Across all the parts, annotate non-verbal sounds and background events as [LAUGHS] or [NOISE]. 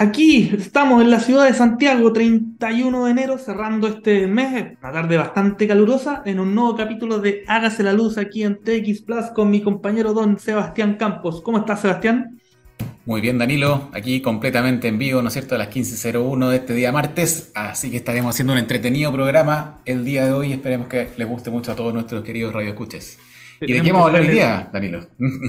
Aquí estamos en la ciudad de Santiago, 31 de enero, cerrando este mes, una tarde bastante calurosa, en un nuevo capítulo de Hágase la Luz aquí en TX Plus con mi compañero don Sebastián Campos. ¿Cómo estás, Sebastián? Muy bien, Danilo, aquí completamente en vivo, ¿no es cierto?, a las 15.01 de este día martes, así que estaremos haciendo un entretenido programa el día de hoy, esperemos que les guste mucho a todos nuestros queridos radioescuches. ¿Y de qué vamos a hablar hoy día, Danilo?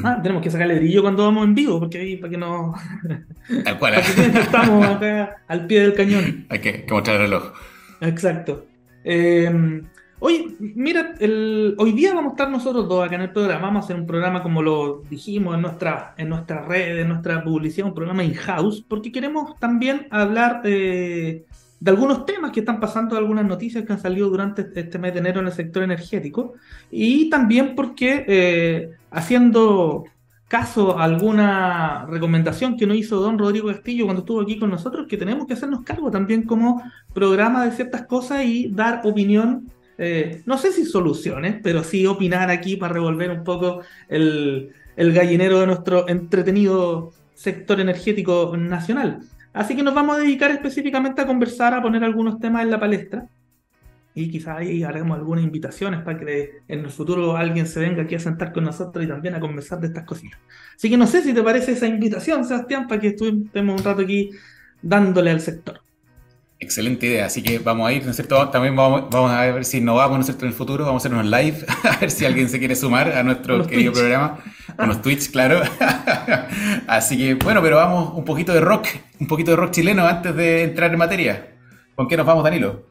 Ah, tenemos que sacarle brillo cuando vamos en vivo, porque ahí, para que no. [LAUGHS] Tal cual. estamos acá al pie del cañón. Hay que, mostrar el reloj. Exacto. Eh, oye, mira, el, hoy día vamos a estar nosotros dos acá en el programa. Vamos a hacer un programa, como lo dijimos en nuestra, en nuestra red, en nuestra publicidad, un programa in-house, porque queremos también hablar. Eh, de algunos temas que están pasando, algunas noticias que han salido durante este mes de enero en el sector energético, y también porque eh, haciendo caso a alguna recomendación que nos hizo don Rodrigo Castillo cuando estuvo aquí con nosotros, que tenemos que hacernos cargo también como programa de ciertas cosas y dar opinión, eh, no sé si soluciones, pero sí opinar aquí para revolver un poco el gallinero de nuestro entretenido sector energético nacional. Así que nos vamos a dedicar específicamente a conversar, a poner algunos temas en la palestra. Y quizás ahí haremos algunas invitaciones para que en el futuro alguien se venga aquí a sentar con nosotros y también a conversar de estas cositas. Así que no sé si te parece esa invitación, Sebastián, para que estemos un rato aquí dándole al sector. Excelente idea, así que vamos a ir, ¿no es cierto? También vamos, a ver si innovamos, ¿no es cierto? En el futuro vamos a hacer unos live, [LAUGHS] a ver si alguien se quiere sumar a nuestro querido programa, con los Twitch, claro. [LAUGHS] así que, bueno, pero vamos un poquito de rock, un poquito de rock chileno antes de entrar en materia. ¿Con qué nos vamos, Danilo?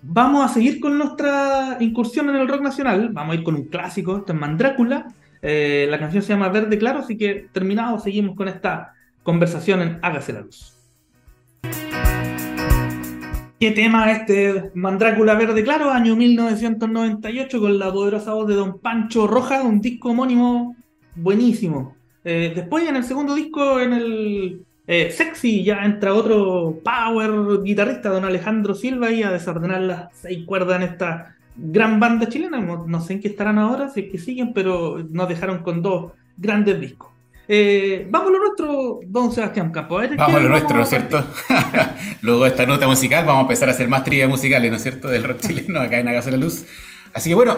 Vamos a seguir con nuestra incursión en el rock nacional, vamos a ir con un clásico, esto es Mandrácula, eh, la canción se llama Verde Claro, así que terminado seguimos con esta conversación en Hágase la Luz. ¿Qué tema este Mandrácula Verde Claro, año 1998, con la poderosa voz de Don Pancho Roja, un disco homónimo buenísimo. Eh, después en el segundo disco, en el eh, Sexy, ya entra otro power guitarrista, Don Alejandro Silva, y a desordenar las seis cuerdas en esta gran banda chilena. No, sé en qué estarán ahora, si es que siguen, pero nos dejaron con dos grandes discos. Eh, vamos a lo nuestro, don Sebastián Campo. vamos a lo nuestro, ¿no es cierto? [LAUGHS] Luego de esta nota musical vamos a empezar a hacer más trivia musicales, ¿no es cierto? Del rock chileno acá en Agas la Luz. Así que bueno,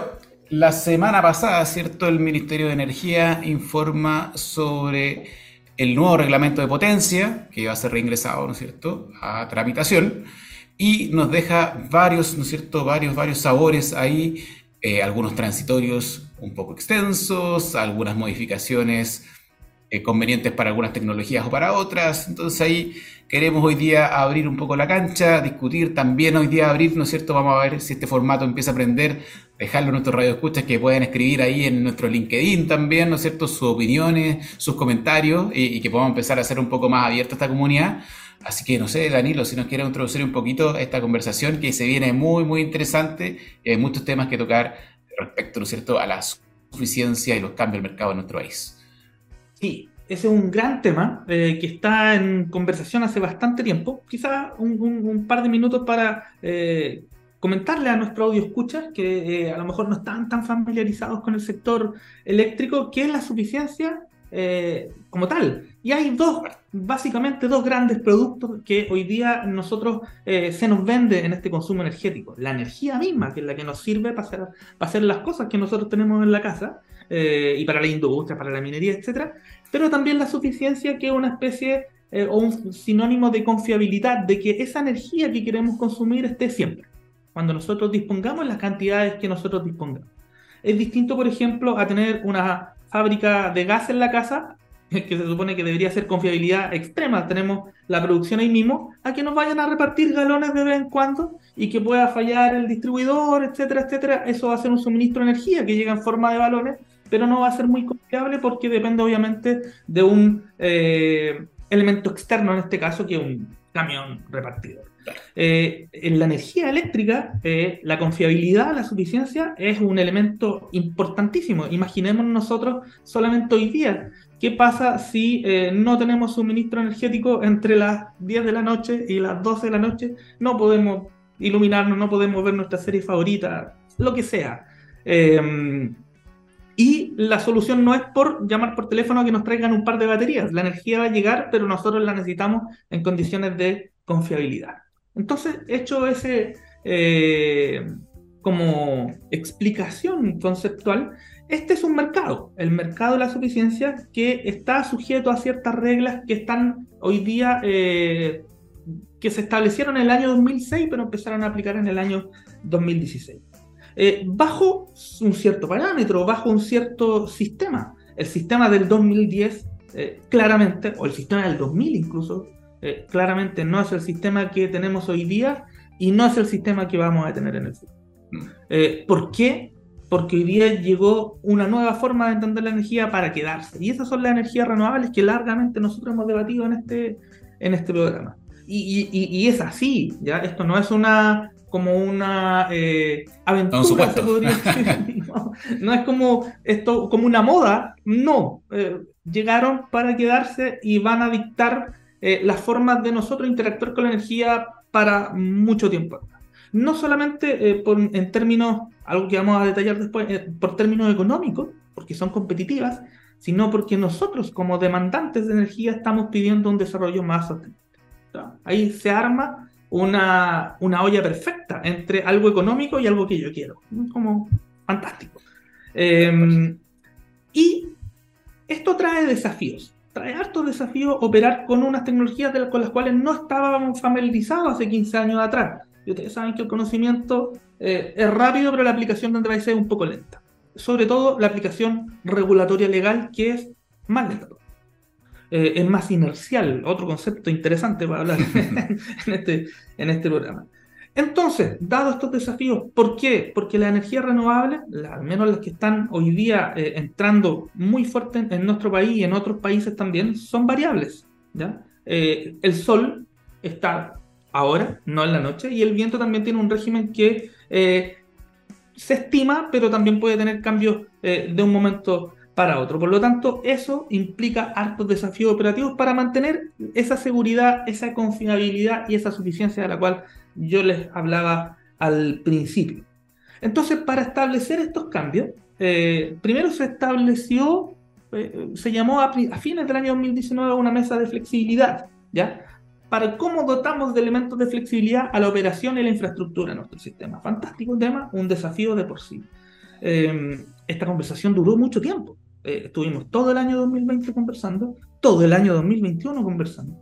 la semana pasada, ¿cierto? El Ministerio de Energía informa sobre el nuevo reglamento de potencia que va a ser reingresado, ¿no es cierto?, a tramitación y nos deja varios, ¿no es cierto?, varios, varios sabores ahí, eh, algunos transitorios un poco extensos, algunas modificaciones eh, convenientes para algunas tecnologías o para otras. Entonces ahí queremos hoy día abrir un poco la cancha, discutir también hoy día abrir, ¿no es cierto? Vamos a ver si este formato empieza a aprender, dejarlo a nuestros radioescuchas que puedan escribir ahí en nuestro LinkedIn también, ¿no es cierto? Sus opiniones, sus comentarios y, que podamos empezar a hacer un poco más abierta esta comunidad. Así que no sé, Danilo, si nos quiere introducir un poquito esta conversación que se viene muy, muy interesante y hay muchos temas que tocar respecto, ¿no es cierto?, a la suficiencia y los cambios del mercado en nuestro país. Sí, ese es un gran tema eh, que está en conversación hace bastante tiempo. Quizá un, par de minutos para eh, comentarle a nuestro audio escucha que eh, a lo mejor no están tan familiarizados con el sector eléctrico, qué es la suficiencia como tal. Y hay dos, básicamente dos grandes productos que hoy día nosotros se nos vende en este consumo energético. La energía misma, que es la que nos sirve para hacer, para hacer las cosas que nosotros tenemos en la casa eh, y para la industria, para la minería, etcétera, pero también la suficiencia que es una especie eh, o un sinónimo de confiabilidad, de que esa energía que queremos consumir esté siempre, cuando nosotros dispongamos las cantidades que nosotros dispongamos. Es distinto, por ejemplo, a tener una fábrica de gas en la casa, [LAUGHS] que se supone que debería ser confiabilidad extrema, tenemos la producción ahí mismo, a que nos vayan a repartir galones de vez en cuando y que pueda fallar el distribuidor, etcétera, etcétera. Eso va a ser un suministro de energía que llega en forma de balones pero no va a ser muy confiable porque depende obviamente de un eh, elemento externo, en este caso, que es un camión repartidor. Eh, en la energía eléctrica, eh, la confiabilidad, la suficiencia es un elemento importantísimo. Imaginemos nosotros solamente hoy día, ¿qué pasa si no tenemos suministro energético entre las 10 de la noche y las 12 de la noche? No podemos iluminarnos, no podemos ver nuestra serie favorita, lo que sea. Y la solución no es por llamar por teléfono a que nos traigan un par de baterías. La energía va a llegar, pero nosotros la necesitamos en condiciones de confiabilidad. Entonces, hecho ese eh, como explicación conceptual, este es un mercado, el mercado de la suficiencia que está sujeto a ciertas reglas que están hoy día, eh, que se establecieron en el año 2006, pero empezaron a aplicar en el año 2016. Eh, bajo un cierto parámetro, bajo un cierto sistema. El sistema del 2010, eh, claramente, o el sistema del 2000 incluso, claramente no es el sistema que tenemos hoy día y no es el sistema que vamos a tener en el futuro. Mm. ¿Por qué? porque hoy día llegó una nueva forma de entender la energía para quedarse. Y esas son las energías renovables que largamente nosotros hemos debatido en este, en este programa. Y, y, es así, ¿ya? Esto no es una como una eh, aventura, se podría decir. [LAUGHS] [LAUGHS] No, es como esto, como una moda, no. Eh, llegaron para quedarse y van a dictar eh, las formas de nosotros interactuar con la energía para mucho tiempo no solamente eh, en términos, algo que vamos a detallar después, eh, por términos económicos, porque son competitivas, sino porque nosotros como demandantes de energía estamos pidiendo un desarrollo más sostenible. Ahí se arma una, una, olla perfecta entre algo económico y algo que yo quiero. Como fantástico. Em, y esto trae desafíos. Trae hartos desafíos operar con unas tecnologías con las cuales no estábamos familiarizados hace 15 años atrás. Y ustedes saben que el conocimiento eh, es rápido, pero la aplicación de ser es un poco lenta. Sobre todo la aplicación regulatoria legal, que es más lenta. Eh, es más inercial, otro concepto interesante para hablar [LAUGHS] [LAUGHS] en, este, en este programa. Entonces, dado estos desafíos, ¿por qué? Porque las energías renovables, al menos las que están hoy día eh, entrando muy fuerte en, nuestro país y en otros países también, son variables. ¿ya? el sol está ahora, no en la noche, y el viento también tiene un régimen que eh, se estima, pero también puede tener cambios eh, de un momento para otro. Por lo tanto, eso implica hartos desafíos operativos para mantener esa seguridad, esa confiabilidad y esa suficiencia de la cual yo les hablaba al principio. Entonces, para establecer estos cambios, eh, primero se estableció, se llamó a, fines del año 2019 una mesa de flexibilidad, ¿ya? para cómo dotamos de elementos de flexibilidad a la operación y la infraestructura de nuestro sistema. Fantástico tema, un desafío de por sí. Em, esta conversación duró mucho tiempo. Eh, estuvimos todo el año 2020 conversando, todo el año 2021 conversando,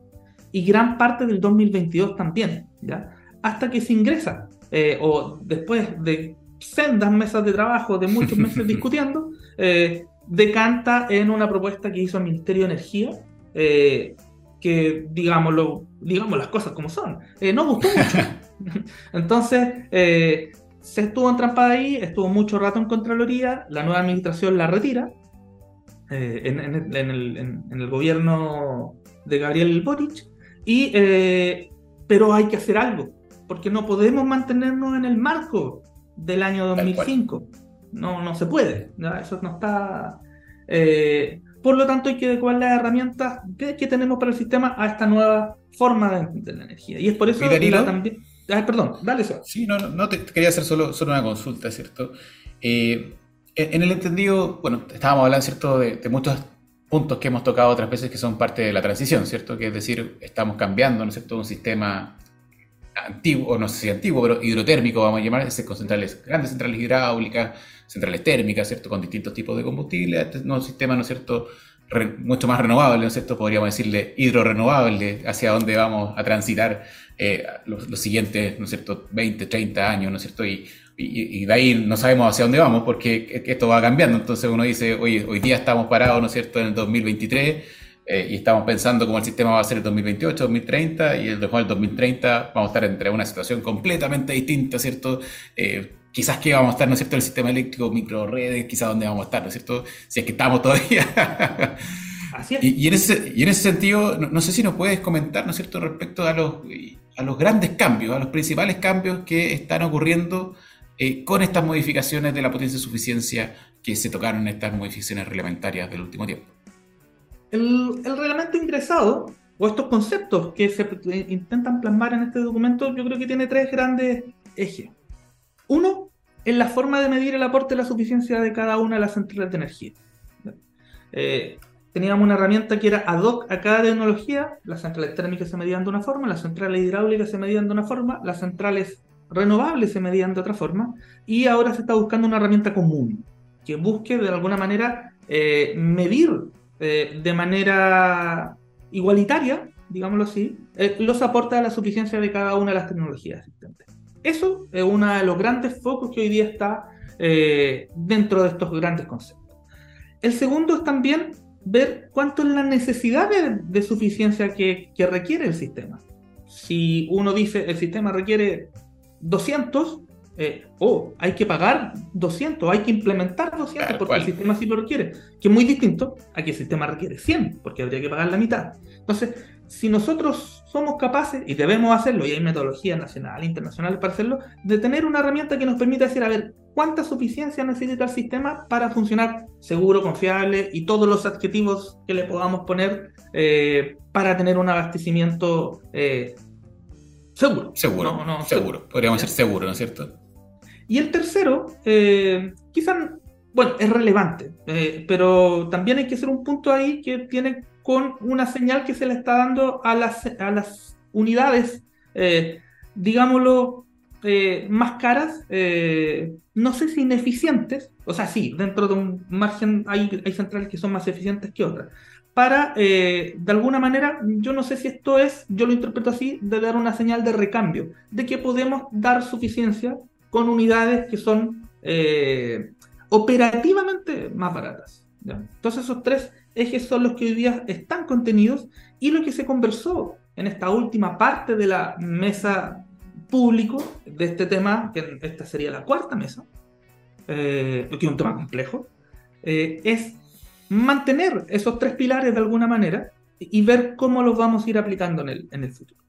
y gran parte del 2022 también, ¿ya? Hasta que se ingresa, eh, o después de sendas mesas de trabajo, de muchos meses [LAUGHS] discutiendo, eh, decanta en una propuesta que hizo el Ministerio de Energía, que, digámoslo, digamos las cosas como son, eh, no gustó mucho. [LAUGHS] Entonces, eh, se estuvo entrampada ahí, estuvo mucho rato en Contraloría, la nueva administración la retira, eh, en, el, gobierno de Gabriel Boric, y, pero hay que hacer algo, porque no podemos mantenernos en el marco del año 2005. No, no se puede, eso no está... Por lo tanto, hay que adecuar las herramientas que, tenemos para el sistema a esta nueva forma de entender la energía. Y es por eso que también. perdón, dale eso. Sí, no, no, te quería hacer solo, solo una consulta, ¿cierto? Eh, en el entendido, bueno, estábamos hablando, ¿cierto?, de, muchos puntos que hemos tocado otras veces que son parte de la transición, ¿cierto? Que es decir, estamos cambiando, ¿no es cierto?, un sistema antiguo, o no sé si antiguo, pero hidrotérmico, vamos a llamar, ese con centrales, grandes centrales hidráulicas, centrales térmicas, ¿cierto? Con distintos tipos de combustible, este nuevo sistema, ¿no es cierto? mucho más renovable, ¿no es cierto? Podríamos decirle hidrorenovable, hacia dónde vamos a transitar eh, los, siguientes, ¿no es cierto?, 20, 30 años, ¿no es cierto? Y, y, de ahí no sabemos hacia dónde vamos porque esto va cambiando. Entonces uno dice, oye, hoy día estamos parados, ¿no es cierto?, en el 2023 eh, y estamos pensando cómo el sistema va a ser el 2028, 2030 y el, después del 2030 vamos a estar entre una situación completamente distinta, ¿cierto? Eh, quizás que vamos a estar, ¿no es cierto?, el sistema eléctrico, micro redes, quizás dónde vamos a estar, ¿no es cierto?, si es que estamos todavía. [LAUGHS] Así es. Y, en ese, y en ese sentido, no, sé si nos puedes comentar, ¿no es cierto?, respecto a los, a los grandes cambios, a los principales cambios que están ocurriendo eh, con estas modificaciones de la potencia de suficiencia que se tocaron en estas modificaciones reglamentarias del último tiempo. El, el reglamento ingresado, o estos conceptos que se intentan plasmar en este documento, yo creo que tiene tres grandes ejes. Uno, en la forma de medir el aporte de la suficiencia de cada una de las centrales de energía. Eh, teníamos una herramienta que era ad hoc a cada tecnología, las centrales térmicas se medían de una forma, las centrales hidráulicas se medían de una forma, las centrales renovables se medían de otra forma, y ahora se está buscando una herramienta común que busque de alguna manera eh, medir eh, de manera igualitaria, digámoslo así, eh, los aportes a la suficiencia de cada una de las tecnologías existentes. Eso es uno de los grandes focos que hoy día está dentro de estos grandes conceptos. El segundo es también ver cuánto es la necesidad de, suficiencia que, que, requiere el sistema. Si uno dice el sistema requiere 200, eh, oh, hay que pagar 200, hay que implementar 200 porque el sistema sí lo requiere, que es muy distinto a que el sistema requiere 100, porque habría que pagar la mitad. Entonces, si nosotros somos capaces, y debemos hacerlo, y hay metodologías nacionales, internacionales para hacerlo, de tener una herramienta que nos permita decir, a ver, ¿cuánta suficiencia necesita el sistema para funcionar seguro, confiable y todos los adjetivos que le podamos poner eh, para tener un abastecimiento eh, Seguro. Seguro. No, seguro. Podríamos ser seguro, ¿no es cierto? Y el tercero, eh, quizás, bueno, es relevante, eh, pero también hay que hacer un punto ahí que tiene con una señal que se le está dando a las, a las unidades, eh, digámoslo, más caras, no sé si ineficientes, o sea, sí, dentro de un margen hay, hay centrales que son más eficientes que otras, para, eh, de alguna manera, yo no sé si esto es, yo lo interpreto así, de dar una señal de recambio, de que podemos dar suficiencia con unidades que son eh, operativamente más baratas. Entonces esos tres ejes son los que hoy día están contenidos y lo que se conversó en esta última parte de la mesa público de este tema, que esta sería la cuarta mesa, eh, que es un tema complejo, es mantener esos tres pilares de alguna manera y ver cómo los vamos a ir aplicando en el, en el futuro.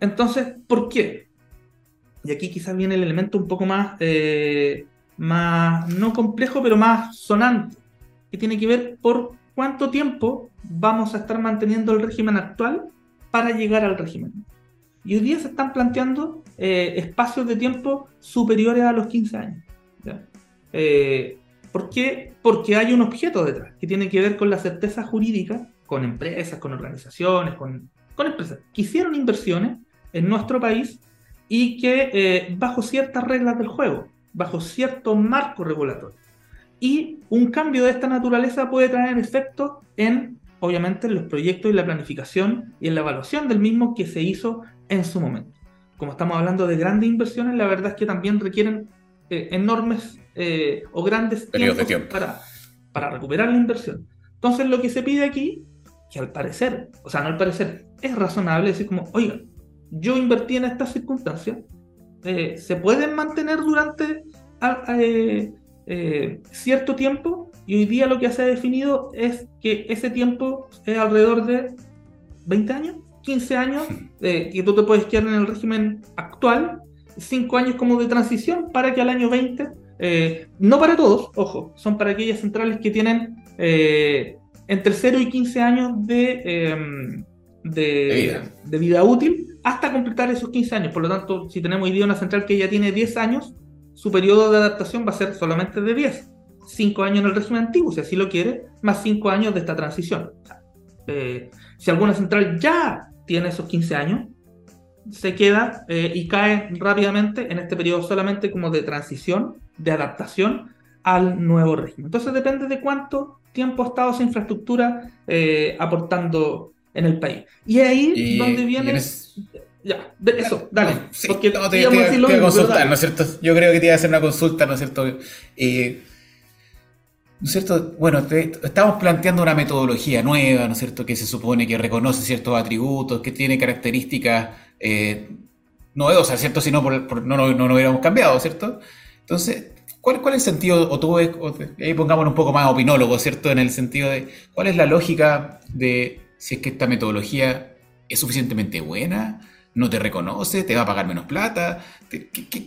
Entonces, ¿por qué? Y aquí quizás viene el elemento un poco más, eh, más, no complejo, pero más sonante, que tiene que ver por cuánto tiempo vamos a estar manteniendo el régimen actual para llegar al régimen. Y hoy día se están planteando eh, espacios de tiempo superiores a los 15 años. Eh, ¿Por qué? Porque hay un objeto detrás que tiene que ver con la certeza jurídica, con empresas, con organizaciones, con, empresas que hicieron inversiones en nuestro país y que eh, bajo ciertas reglas del juego, bajo cierto marco regulatorio. Y un cambio de esta naturaleza puede traer efectos en, obviamente, en los proyectos y la planificación y en la evaluación del mismo que se hizo en su momento. Como estamos hablando de grandes inversiones, la verdad es que también requieren eh, enormes eh, o grandes tiempos tiempo. para, para recuperar la inversión. Entonces lo que se pide aquí, que al parecer, o sea, no al parecer, es razonable decir como, oiga, yo invertí en estas circunstancias, eh, se pueden mantener durante cierto tiempo y hoy día lo que se ha definido es que ese tiempo es alrededor de 20 años, 15 años, que tú te puedes quedar en el régimen actual cinco años como de transición para que al año 20, eh, no para todos, ojo, son para aquellas centrales que tienen eh, entre 0 y 15 años de, em, de, vida. útil hasta completar esos 15 años. Por lo tanto, si tenemos hoy día una central que ya tiene 10 años, su periodo de adaptación va a ser solamente de 10. 5 años en el régimen antiguo, si así lo quiere, más 5 años de esta transición. Eh, si alguna central ya tiene esos 15 años, se queda eh, y cae rápidamente en este periodo solamente como de transición, de adaptación al nuevo régimen. Entonces depende de cuánto tiempo ha estado esa infraestructura eh, aportando en el país. Y ahí donde viene... Ya, eso, dale. porque te, te, a consultar, ¿no es cierto? Yo creo que te iba a hacer una consulta, ¿no es cierto? Eh, ¿No es cierto? Bueno, estamos planteando una metodología nueva, ¿no es cierto? Que se supone que reconoce ciertos atributos, que tiene características eh, novedosas, ¿cierto? Si no, no, no, hubiéramos cambiado, ¿cierto? Entonces, ¿cuál, cuál es el sentido, o tú ahí pongámonos un poco más opinólogo, ¿cierto? En el sentido de, ¿cuál es la lógica de si es que esta metodología es suficientemente buena? No te reconoce, te va a pagar menos plata.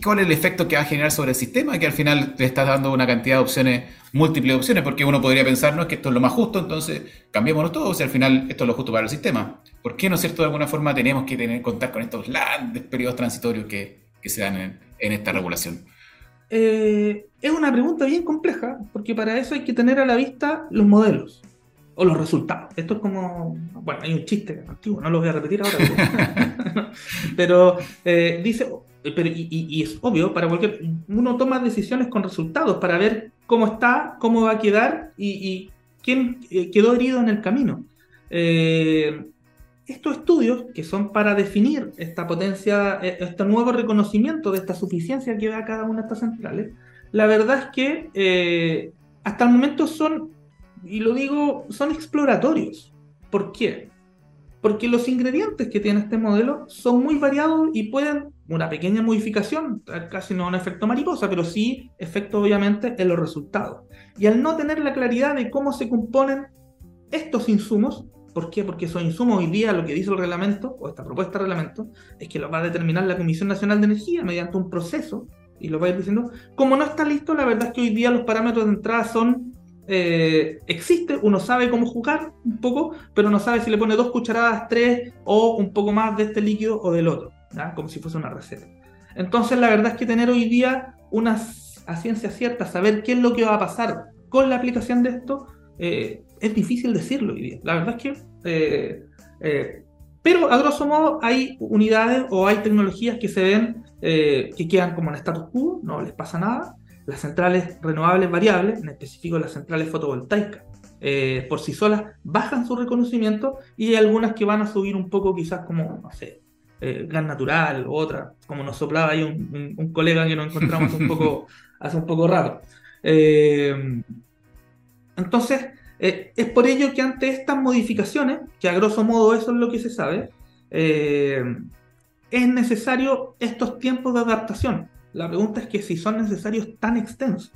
cuál es el efecto que va a generar sobre el sistema? Que al final te estás dando una cantidad de opciones, múltiples opciones, porque uno podría pensar, no, es que esto es lo más justo, entonces cambiémonos todos y al final esto es lo justo para el sistema. ¿Por qué, no es cierto, de alguna forma tenemos que tener contar con estos grandes periodos transitorios que, se dan en, esta regulación? eh, es una pregunta bien compleja, porque para eso hay que tener a la vista los modelos o los resultados. Esto es como, bueno, hay un chiste antiguo, no lo voy a repetir ahora, [LAUGHS] [LAUGHS] pero, eh, dice, pero, y, es obvio, para cualquier, uno toma decisiones con resultados para ver cómo está, cómo va a quedar y, quién eh, quedó herido en el camino. Eh, estos estudios, que son para definir esta potencia, este nuevo reconocimiento de esta suficiencia que da cada una de estas centrales, la verdad es que hasta el momento son y lo digo, son exploratorios. ¿Por qué? Porque los ingredientes que tiene este modelo son muy variados y pueden, una pequeña modificación, casi no un efecto mariposa, pero sí efecto obviamente en los resultados. Y al no tener la claridad de cómo se componen estos insumos, ¿por qué? Porque esos insumos hoy día lo que dice el reglamento, o esta propuesta de reglamento, es que lo va a determinar la Comisión Nacional de Energía mediante un proceso, y lo va a ir diciendo, como no está listo, la verdad es que hoy día los parámetros de entrada son eh, existe, uno sabe cómo jugar un poco, pero no sabe si le pone dos cucharadas, tres o un poco más de este líquido o del otro, como si fuese una receta. Entonces la verdad es que tener hoy día una a ciencia cierta, saber qué es lo que va a pasar con la aplicación de esto, eh, es difícil decirlo hoy día. La verdad es que... Eh, pero a grosso modo hay unidades o hay tecnologías que se ven que quedan como en status quo, no les pasa nada, las centrales renovables variables, en específico las centrales fotovoltaicas, eh, por sí solas bajan su reconocimiento y hay algunas que van a subir un poco quizás como, no sé, eh, gas natural o otra, como nos soplaba ahí un, colega que nos encontramos un poco, [LAUGHS] hace un poco raro. Eh, entonces, es por ello que ante estas modificaciones, que a grosso modo eso es lo que se sabe, es necesario estos tiempos de adaptación. La pregunta es que si son necesarios tan extensos.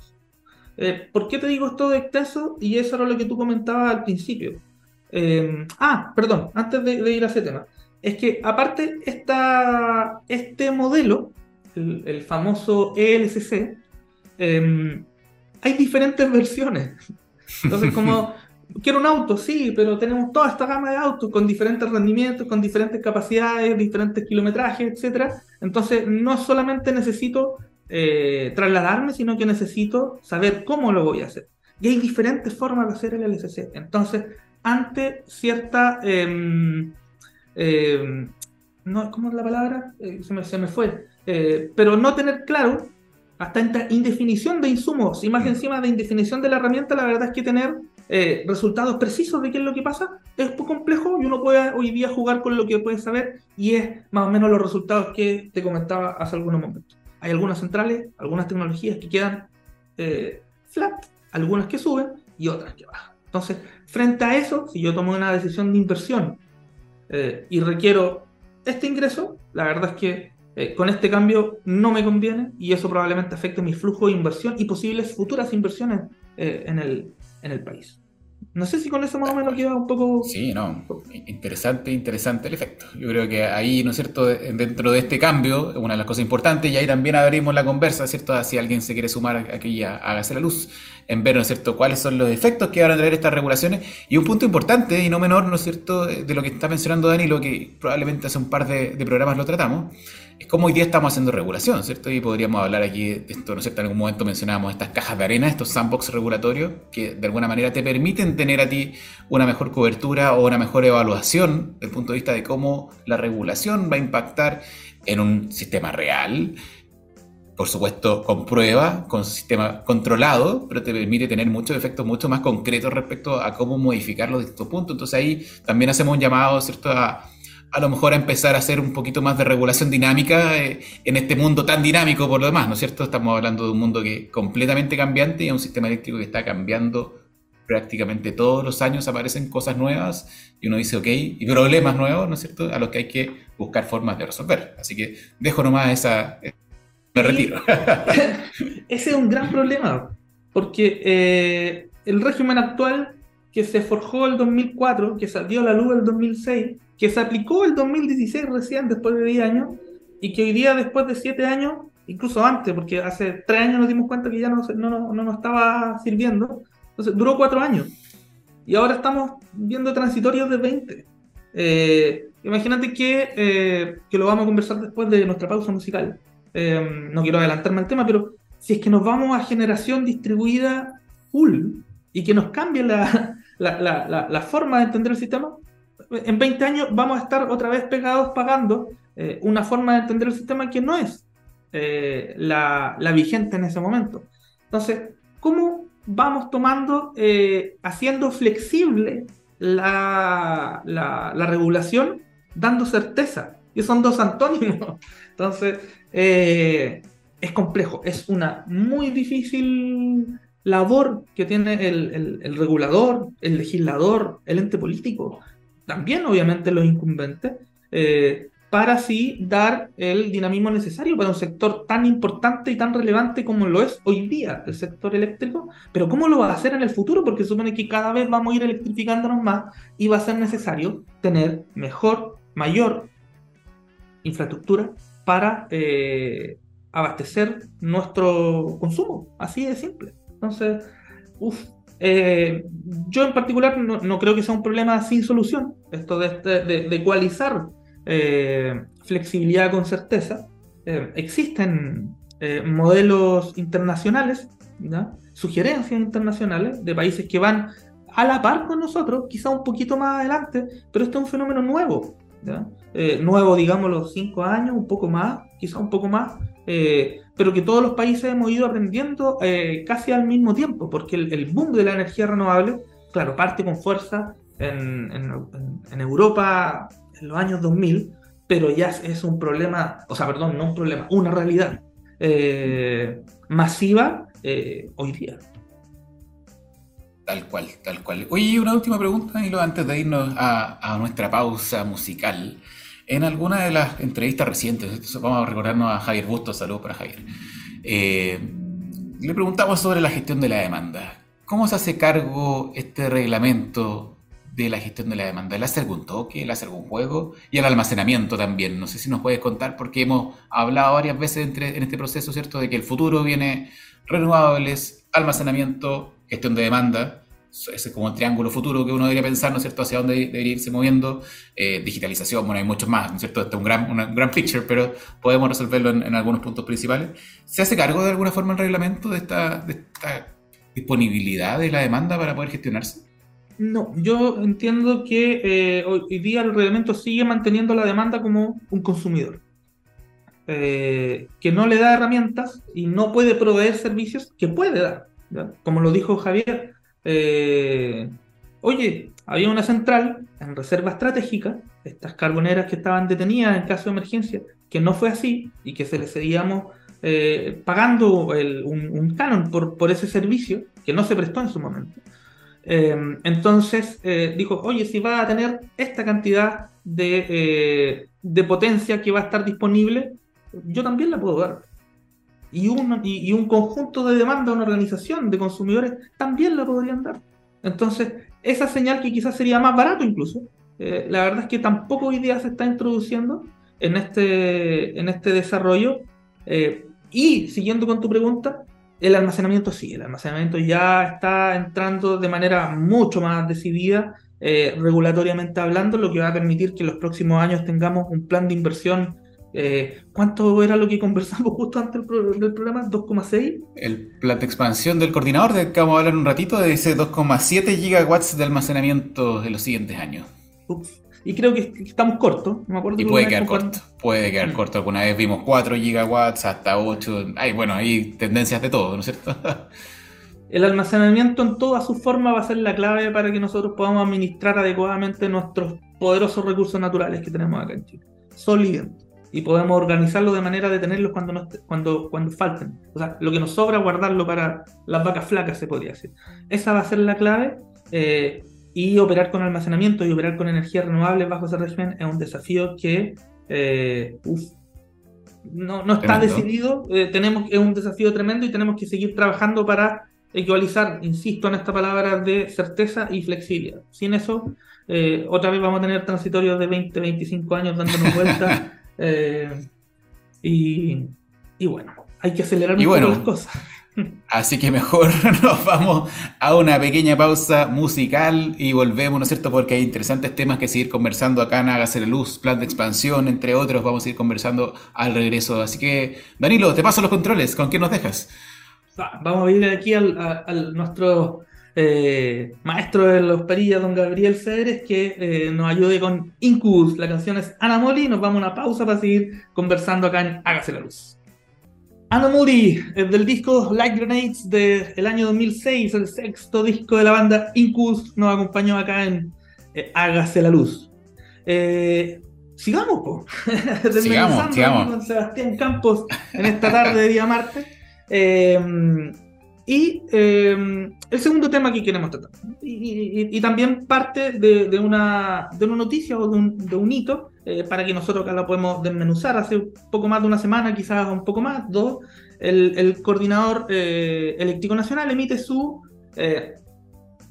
Eh, ¿Por qué te digo esto de extenso? Y eso era lo que tú comentabas al principio. Eh, ah, perdón, antes de, ir a ese tema. Es que aparte esta, este modelo, el, famoso ELCC, eh, hay diferentes [LAUGHS] versiones. Entonces, como quiero un auto, sí, pero tenemos toda esta gama de autos con diferentes rendimientos, con diferentes capacidades, diferentes kilometrajes, etc. Entonces, no solamente necesito eh, trasladarme, sino que necesito saber cómo lo voy a hacer. Y hay diferentes formas de hacer el LCC. Entonces, ante cierta... Eh, no, ¿Cómo es la palabra? Eh, se, me, se, me, fue. Eh, pero no tener claro, hasta indefinición de insumos y más encima de indefinición de la herramienta, la verdad es que tener eh, resultados precisos de qué es lo que pasa, es muy complejo y uno puede hoy día jugar con lo que puede saber y es más o menos los resultados que te comentaba hace algunos momentos. Hay algunas centrales, algunas tecnologías que quedan eh, flat, algunas que suben y otras que bajan. Entonces, frente a eso, si yo tomo una decisión de inversión eh, y requiero este ingreso, la verdad es que con este cambio no me conviene y eso probablemente afecte mi flujo de inversión y posibles futuras inversiones en, el, en el país. No sé si con eso más o menos queda un poco... Sí, no, interesante, interesante el efecto. Yo creo que ahí, ¿no es cierto?, dentro de este cambio, una de las cosas importantes, y ahí también abrimos la conversa, ¿cierto?, si alguien se quiere sumar aquí, hágase la luz, en ver, ¿no es cierto?, cuáles son los efectos que van a traer estas regulaciones. Y un punto importante y no menor, ¿no es cierto?, de lo que está mencionando Dani, lo que probablemente hace un par de, de programas lo tratamos, es como hoy día estamos haciendo regulación, ¿cierto? Y podríamos hablar aquí de esto, ¿no es cierto? En algún momento mencionábamos estas cajas de arena, estos sandbox regulatorios, que de alguna manera te permiten tener a ti una mejor cobertura o una mejor evaluación desde el punto de vista de cómo la regulación va a impactar en un sistema real, por supuesto con prueba, con sistema controlado, pero te permite tener muchos efectos mucho más concretos respecto a cómo modificarlo de estos puntos. Entonces ahí también hacemos un llamado, ¿cierto?, a a lo mejor a empezar a hacer un poquito más de regulación dinámica eh, en este mundo tan dinámico por lo demás, ¿no es cierto? Estamos hablando de un mundo que es completamente cambiante y un sistema eléctrico que está cambiando prácticamente todos los años aparecen cosas nuevas y uno dice, ok, y problemas nuevos, ¿no es cierto?, a los que hay que buscar formas de resolver. Así que dejo nomás esa... Me retiro. [LAUGHS] Ese es un gran problema, porque eh, el régimen actual que se forjó el 2004, que salió a la luz el 2006, que se aplicó el 2016 recién, después de 10 años, y que hoy día, después de 7 años, incluso antes, porque hace 3 años nos dimos cuenta que ya no, no, no nos estaba sirviendo, entonces duró 4 años. Y ahora estamos viendo transitorios de 20. Eh, imagínate que, eh, que, lo vamos a conversar después de nuestra pausa musical. Eh, no quiero adelantarme al tema, pero si es que nos vamos a generación distribuida full y que nos cambie la, [LAUGHS] la, forma de entender el sistema, en 20 años vamos a estar otra vez pegados pagando eh, una forma de entender el sistema que no es eh, la, vigente en ese momento. Entonces, ¿cómo vamos tomando, eh, haciendo flexible la, regulación, dando certeza? Y son dos antónimos. Entonces, es complejo, es una muy difícil labor que tiene el, regulador, el legislador, el ente político, también obviamente los incumbentes, eh, para así dar el dinamismo necesario para un sector tan importante y tan relevante como lo es hoy día el sector eléctrico, pero ¿cómo lo va a hacer en el futuro? Porque supone que cada vez vamos a ir electrificándonos más y va a ser necesario tener mejor, mayor infraestructura para eh, abastecer nuestro consumo, así de simple. Entonces, uff, eh, yo en particular no, creo que sea un problema sin solución, esto de, este, de, ecualizar eh, flexibilidad con certeza. Eh, existen modelos internacionales, sugerencias internacionales de países que van a la par con nosotros, quizá un poquito más adelante, pero este es un fenómeno nuevo. Nuevo, digamos, los cinco años, un poco más, quizá un poco más, eh, pero que todos los países hemos ido aprendiendo eh, casi al mismo tiempo, porque el, boom de la energía renovable, claro, parte con fuerza en, Europa en los años 2000, pero ya es un problema, o sea, perdón, no un problema, una realidad eh, masiva hoy día. Tal cual, tal cual. Oye, una última pregunta, y antes de irnos a, nuestra pausa musical. En alguna de las entrevistas recientes, vamos a recordarnos a Javier Bustos, saludos para Javier, eh, le preguntamos sobre la gestión de la demanda. ¿Cómo se hace cargo este reglamento de la gestión de la demanda? ¿Le hace algún toque? ¿Le hace algún juego? Y el almacenamiento también. No sé si nos puedes contar, porque hemos hablado varias veces en este proceso, ¿cierto? De que el futuro viene renovables, almacenamiento, gestión de demanda ese es como el triángulo futuro que uno debería pensar, ¿no es cierto?, hacia dónde debería irse moviendo. Eh, digitalización, bueno, hay muchos más, ¿no es cierto? Este es un gran, una gran picture, pero podemos resolverlo en, algunos puntos principales. ¿Se hace cargo de alguna forma el reglamento de esta, de esta disponibilidad de la demanda para poder gestionarse? No, yo entiendo que eh, hoy día el reglamento sigue manteniendo la demanda como un consumidor. Eh, que no le da herramientas y no puede proveer servicios que puede dar. Como lo dijo Javier, eh, oye, había una central en reserva estratégica, estas carboneras que estaban detenidas en caso de emergencia, que no fue así y que se le seguíamos eh, pagando un, canon por, ese servicio que no se prestó en su momento. Em, entonces eh, dijo, oye, si va a tener esta cantidad de, potencia que va a estar disponible, yo también la puedo dar y un, y, un conjunto de demanda, una organización de consumidores, también la podrían dar. Entonces, esa señal que quizás sería más barato incluso, eh, la verdad es que tampoco hoy día se está introduciendo en este, en este desarrollo. Eh, y siguiendo con tu pregunta, el almacenamiento sí, el almacenamiento ya está entrando de manera mucho más decidida, eh, regulatoriamente hablando, lo que va a permitir que en los próximos años tengamos un plan de inversión eh, ¿Cuánto era lo que conversamos [LAUGHS] justo antes del, programa? ¿2,6? El plan de expansión del coordinador, de que vamos a hablar un ratito, ese 2,7 gigawatts de almacenamiento en los siguientes años. Y creo que estamos cortos, me acuerdo. Y puede quedar corto, puede quedar mm. corto. Alguna vez vimos 4 gigawatts hasta 8. Hay, bueno, hay tendencias de todo, ¿no es cierto? [LAUGHS] El almacenamiento en toda su forma va a ser la clave para que nosotros podamos administrar adecuadamente nuestros poderosos recursos naturales que tenemos acá en Chile. Sólido y podemos organizarlo de manera de tenerlos cuando, cuando, cuando falten. O sea, lo que nos sobra, guardarlo para las vacas flacas, se podría decir. Esa va a ser la clave. Eh, y operar con almacenamiento y operar con energías renovables bajo ese régimen es un desafío que eh, no, no, está decidido. Eh, tenemos, es un desafío tremendo y tenemos que seguir trabajando para ecualizar, insisto en esta palabra, de certeza y flexibilidad. Sin eso, otra vez vamos a tener transitorios de 20, 25 años dándonos vueltas [LAUGHS] Eh, y, bueno, hay que acelerar un las cosas. [LAUGHS] Así que mejor [LAUGHS] nos vamos a una pequeña pausa musical y volvemos, ¿no es cierto? Porque hay interesantes temas que seguir conversando acá en Hágase la Luz, plan de expansión, entre otros, vamos a ir conversando al regreso. Así que, Danilo, te paso los controles, ¿con quién nos dejas? Vamos a ir aquí al, a, nuestro eh, maestro de los perillas, don Gabriel Federes, que eh, nos ayude con Incubus. La canción es Ana Moli. Nos vamos a una pausa para seguir conversando acá en Hágase la Luz. Ana Moli, del disco Light Grenades del año 2006, el sexto disco de la banda Incubus, nos acompañó acá en eh, Hágase la Luz. sigamos, po. [LAUGHS] sigamos, sigamos. Con Sebastián Campos en esta tarde de día martes. Eh, y eh, el segundo tema que queremos tratar. Y, también parte de, una, de una noticia o de un, hito eh, para que nosotros acá lo podemos desmenuzar. Hace un poco más de una semana, quizás un poco más, dos, el, coordinador eléctrico nacional emite su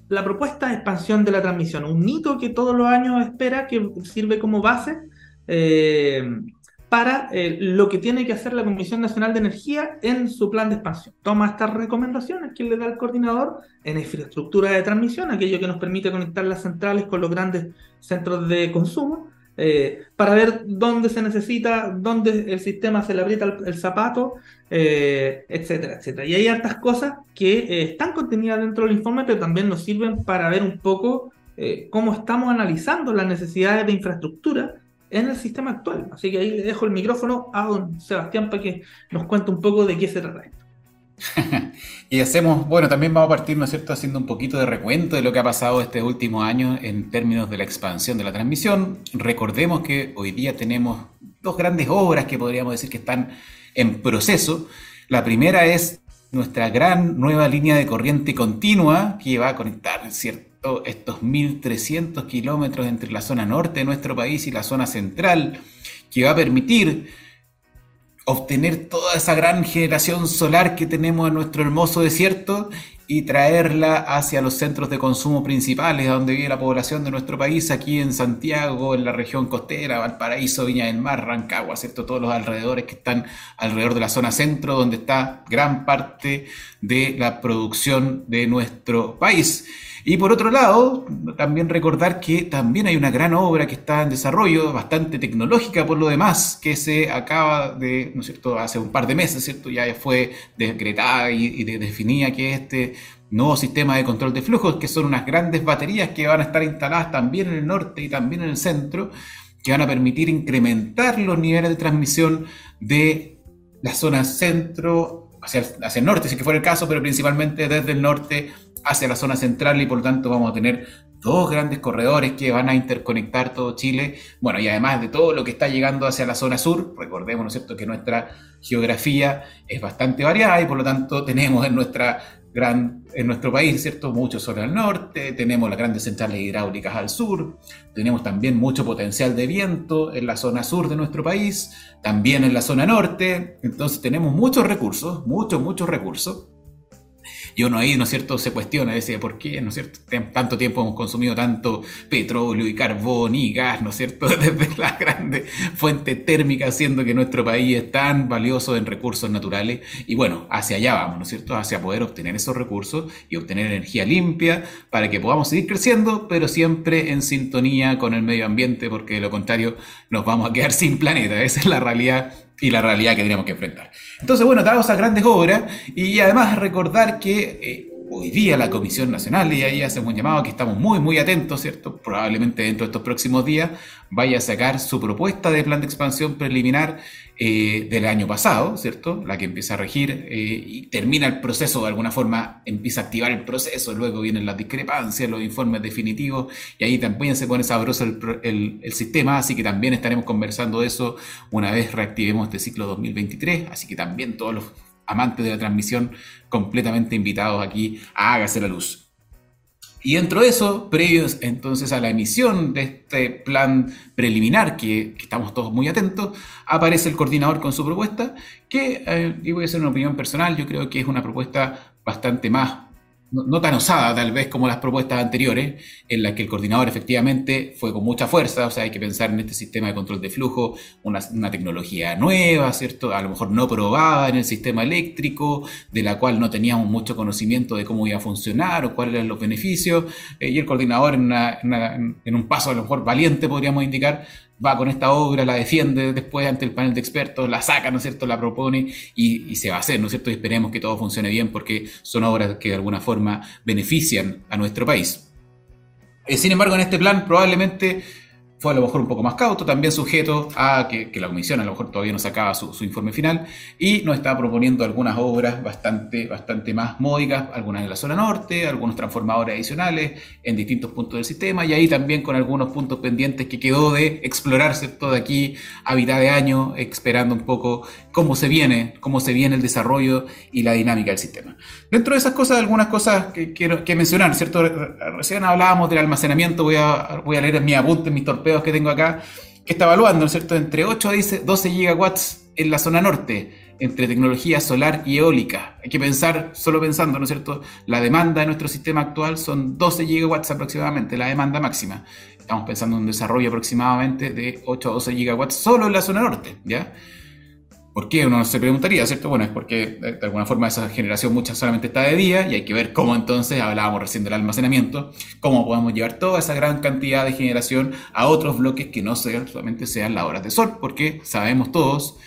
la propuesta de expansión de la transmisión, un hito que todos los años espera, que sirve como base para eh, lo que tiene que hacer la Comisión Nacional de Energía en su plan de expansión. Toma estas recomendaciones que le da el coordinador en infraestructura de transmisión, aquello que nos permite conectar las centrales con los grandes centros de consumo, eh, para ver dónde se necesita, dónde el sistema se le aprieta el, zapato, eh, etcétera, etcétera. Y hay hartas cosas que están contenidas dentro del informe, pero también nos sirven para ver un poco cómo estamos analizando las necesidades de infraestructura en el sistema actual. Así que ahí le dejo el micrófono a don Sebastián para que nos cuente un poco de qué se trata esto. [LAUGHS] y hacemos, bueno, también vamos a partir, ¿no es cierto?, haciendo un poquito de recuento de lo que ha pasado este último año en términos de la expansión de la transmisión. Recordemos que hoy día tenemos dos grandes obras que podríamos decir que están en proceso. La primera es nuestra gran nueva línea de corriente continua que va a conectar, ¿cierto? Estos 1.300 kilómetros entre la zona norte de nuestro país y la zona central, que va a permitir obtener toda esa gran generación solar que tenemos en nuestro hermoso desierto y traerla hacia los centros de consumo principales, donde vive la población de nuestro país, aquí en Santiago, en la región costera, Valparaíso, Viña del Mar, Rancagua, ¿cierto? Todos los alrededores que están alrededor de la zona centro, donde está gran parte de la producción de nuestro país. Y por otro lado, también recordar que también hay una gran obra que está en desarrollo, bastante tecnológica por lo demás, que se acaba de, ¿no es cierto?, hace un par de meses, ¿cierto?, ya fue decretada y, definida que este nuevo sistema de control de flujos, que son unas grandes baterías que van a estar instaladas también en el norte y también en el centro, que van a permitir incrementar los niveles de transmisión de la zona centro hacia el, hacia el norte, si que fuera el caso, pero principalmente desde el norte hacia la zona central y por lo tanto vamos a tener dos grandes corredores que van a interconectar todo Chile. Bueno, y además de todo lo que está llegando hacia la zona sur, recordemos, ¿no es cierto?, que nuestra geografía es bastante variada y por lo tanto tenemos en nuestra gran, en nuestro país, ¿cierto? Mucho sol al norte, tenemos las grandes centrales hidráulicas al sur, tenemos también mucho potencial de viento en la zona sur de nuestro país, también en la zona norte, entonces tenemos muchos recursos, muchos, muchos recursos y uno ahí, ¿no es cierto?, se cuestiona, dice, ¿por qué, ¿no es cierto?, tanto tiempo hemos consumido tanto petróleo y carbón y gas, ¿no es cierto?, [LAUGHS] desde la grande fuente térmica, haciendo que nuestro país es tan valioso en recursos naturales. Y bueno, hacia allá vamos, ¿no es cierto?, hacia poder obtener esos recursos y obtener energía limpia para que podamos seguir creciendo, pero siempre en sintonía con el medio ambiente, porque de lo contrario nos vamos a quedar sin planeta. Esa es la realidad y la realidad que tenemos que enfrentar. Entonces, bueno, tenemos esas grandes obras y además recordar que eh, hoy día la Comisión Nacional, y ahí hacemos un llamado que estamos muy, muy atentos, ¿cierto? Probablemente dentro de estos próximos días vaya a sacar su propuesta de plan de expansión preliminar eh, del año pasado, ¿cierto? La que empieza a regir eh, y termina el proceso, de alguna forma empieza a activar el proceso, luego vienen las discrepancias, los informes definitivos, y ahí también se pone sabroso el, el sistema, así que también estaremos conversando de eso una vez reactivemos este ciclo 2023, así que también todos los amantes de la transmisión completamente invitados aquí a Hágase la Luz. Y dentro de eso, previos entonces a la emisión de este plan preliminar, que, estamos todos muy atentos, aparece el coordinador con su propuesta, que, eh, y voy a hacer una opinión personal, yo creo que es una propuesta bastante más no, tan osada tal vez como las propuestas anteriores, en las que el coordinador efectivamente fue con mucha fuerza, o sea, hay que pensar en este sistema de control de flujo, una, tecnología nueva, ¿cierto? A lo mejor no probada en el sistema eléctrico, de la cual no teníamos mucho conocimiento de cómo iba a funcionar o cuáles eran los beneficios, eh, y el coordinador en, en un paso a lo mejor valiente, podríamos indicar, va con esta obra, la defiende después ante el panel de expertos, la saca, ¿no es cierto?, la propone y, se va a hacer, ¿no es cierto? Y esperemos que todo funcione bien porque son obras que de alguna forma benefician a nuestro país. Eh, sin embargo, en este plan probablemente fue a lo mejor un poco más cauto, también sujeto a que, la comisión a lo mejor todavía no sacaba su, informe final y nos está proponiendo algunas obras bastante, bastante más módicas, algunas en la zona norte, algunos transformadores adicionales en distintos puntos del sistema y ahí también con algunos puntos pendientes que quedó de explorarse todo de aquí a mitad de año, esperando un poco cómo se viene, cómo se viene el desarrollo y la dinámica del sistema. Dentro de esas cosas, algunas cosas que quiero que mencionar, ¿cierto? Recién hablábamos del almacenamiento, voy a, leer mi apunte, mis torpedos que tengo acá, que está evaluando, ¿no es cierto?, entre 8 a 12 gigawatts en la zona norte, entre tecnología solar y eólica. Hay que pensar, solo pensando, ¿no es cierto?, la demanda de nuestro sistema actual son 12 gigawatts aproximadamente, la demanda máxima. Estamos pensando en un desarrollo aproximadamente de 8 a 12 gigawatts solo en la zona norte, ¿ya? ¿Por qué? Uno se preguntaría, ¿cierto? Bueno, es porque de alguna forma esa generación mucha solamente está de día y hay que ver cómo entonces, hablábamos recién del almacenamiento, cómo podemos llevar toda esa gran cantidad de generación a otros bloques que no solamente sean las horas de sol, porque sabemos todos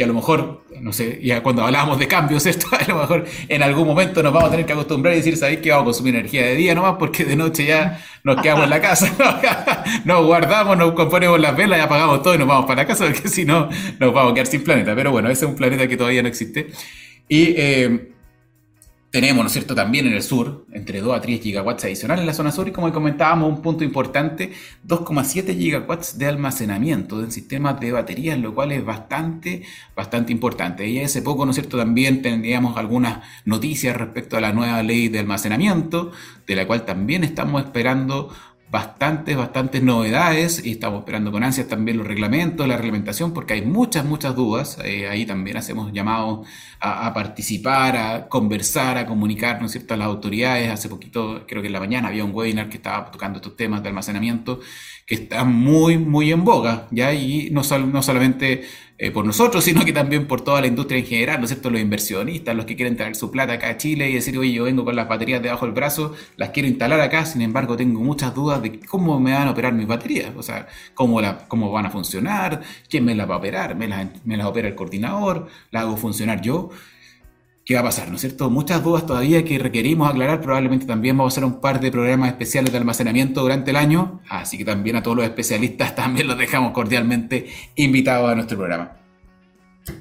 y a lo mejor, no sé, ya cuando hablábamos de cambios, [LAUGHS] esto a lo mejor en algún momento nos vamos a tener que acostumbrar y decir, ¿sabéis que vamos a consumir energía de día nomás? Porque de noche ya nos quedamos en la casa, [LAUGHS] nos guardamos, nos componemos las velas y apagamos todo y nos vamos para la casa, porque si no, nos vamos a quedar sin planeta. Pero bueno, ese es un planeta que todavía no existe. Y eh, tenemos, ¿no es cierto?, también en el sur, entre 2 a 3 gigawatts adicionales en la zona sur y como comentábamos, un punto importante, 2,7 gigawatts de almacenamiento en sistemas de baterías, lo cual es bastante, bastante importante. Y hace poco, ¿no es cierto?, también teníamos algunas noticias respecto a la nueva ley de almacenamiento, de la cual también estamos esperando bastantes, bastantes novedades y estamos esperando con ansias también los reglamentos, la reglamentación, porque hay muchas, muchas dudas. Eh, ahí también hacemos llamados a, participar, a conversar, a comunicar, ¿no es cierto?, a las autoridades. Hace poquito, creo que en la mañana, había un webinar que estaba tocando estos temas de almacenamiento que están muy, muy en boga, ¿ya? Y no, no solamente eh, por nosotros, [LAUGHS] sino que también por toda la industria en general, ¿no es cierto? Los inversionistas, los que quieren traer su plata acá a Chile y decir, oye, yo vengo con las baterías debajo del brazo, las quiero instalar acá, sin embargo, tengo muchas dudas de cómo me van a operar mis baterías, o sea, cómo, la, cómo van a funcionar, quién me las va a operar, me las, me las opera el coordinador, las hago funcionar yo. ¿Qué va a pasar? ¿No es cierto? Muchas dudas todavía que requerimos aclarar. Probablemente también vamos a hacer un par de programas especiales de almacenamiento durante el año. Así que también a todos los especialistas [LAUGHS] también los dejamos cordialmente invitados a nuestro programa.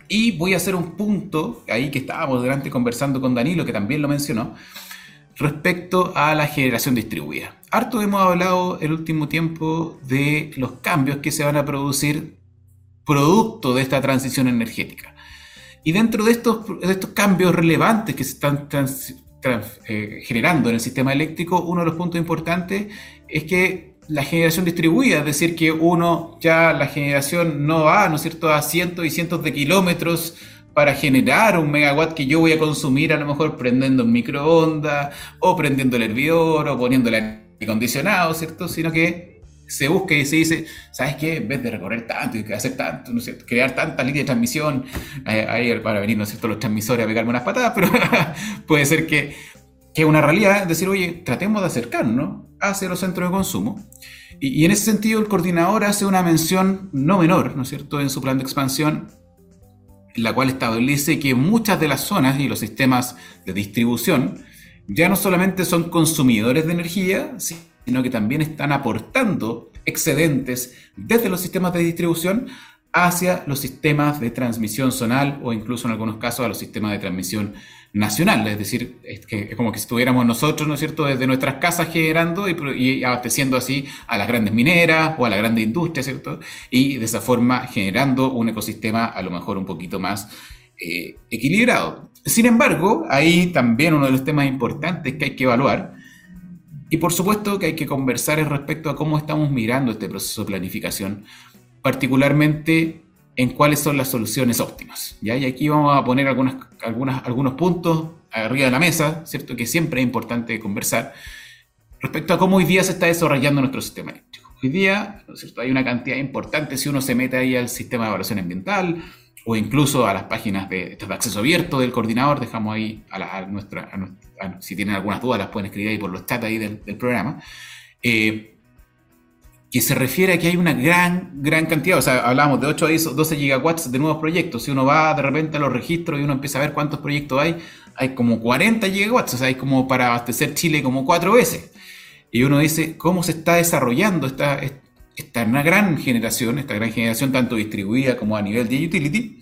Y voy a hacer un punto ahí que estábamos delante conversando con Danilo, que también lo mencionó, respecto a la generación distribuida. Harto hemos hablado el último tiempo de los cambios que se van a producir producto de esta transición energética. Y dentro de estos, estos cambios relevantes que se están eh, generando en el sistema eléctrico, uno de los puntos importantes es que la generación distribuida, es decir, que uno ya la generación no va, ¿no es cierto?, a cientos y cientos de kilómetros para generar un megawatt que yo voy a consumir a lo mejor prendiendo un microondas o prendiendo el hervidor o poniendo el aire acondicionado, ¿cierto? Sino que se busca y se dice, ¿sabes qué? En vez de recorrer tanto y hacer tanto, ¿no crear tanta línea de transmisión, eh, ahí para venir, ¿no es cierto?, los transmisores a pegarme unas patadas, pero [LAUGHS] puede ser que, que una realidad es decir, oye, tratemos de acercarnos hacia los centros de consumo. Y, y, en ese sentido, el coordinador hace una mención no menor, ¿no es cierto?, en su plan de expansión, en la cual establece que muchas de las zonas y los sistemas de distribución ya no solamente son consumidores de energía, sino que también están aportando excedentes desde los sistemas de distribución hacia los sistemas de transmisión zonal o incluso en algunos casos a los sistemas de transmisión nacional. Es decir, es como que estuviéramos nosotros, ¿no es cierto?, desde nuestras casas generando y, abasteciendo así a las grandes mineras o a la grande industria, ¿cierto? Y de esa forma generando un ecosistema a lo mejor un poquito más eh, equilibrado. Sin embargo, ahí también uno de los temas importantes que hay que evaluar y por supuesto que hay que conversar respecto a cómo estamos mirando este proceso de planificación, particularmente en cuáles son las soluciones óptimas. ¿ya? Y aquí vamos a poner algunas, algunas, algunos puntos arriba de la mesa, ¿cierto? Que siempre es importante conversar respecto a cómo hoy día se está desarrollando nuestro sistema eléctrico. Hoy día, ¿no es cierto? Hay una cantidad importante, si uno se mete ahí al sistema de evaluación ambiental o incluso a las páginas de, de acceso abierto del coordinador, dejamos ahí a, nuestra, si tienen algunas dudas las pueden escribir ahí por los chats ahí del, programa. Eh, que se refiere a que hay una gran, gran cantidad, o sea, hablamos de 8 a 12 gigawatts de nuevos proyectos. Si uno va de repente a los registros y uno empieza a ver cuántos proyectos hay, hay como 40 gigawatts, o sea, hay como para abastecer Chile como cuatro veces. Y uno dice, ¿cómo se está desarrollando esta, esta gran generación, esta gran generación tanto distribuida como a nivel de utility?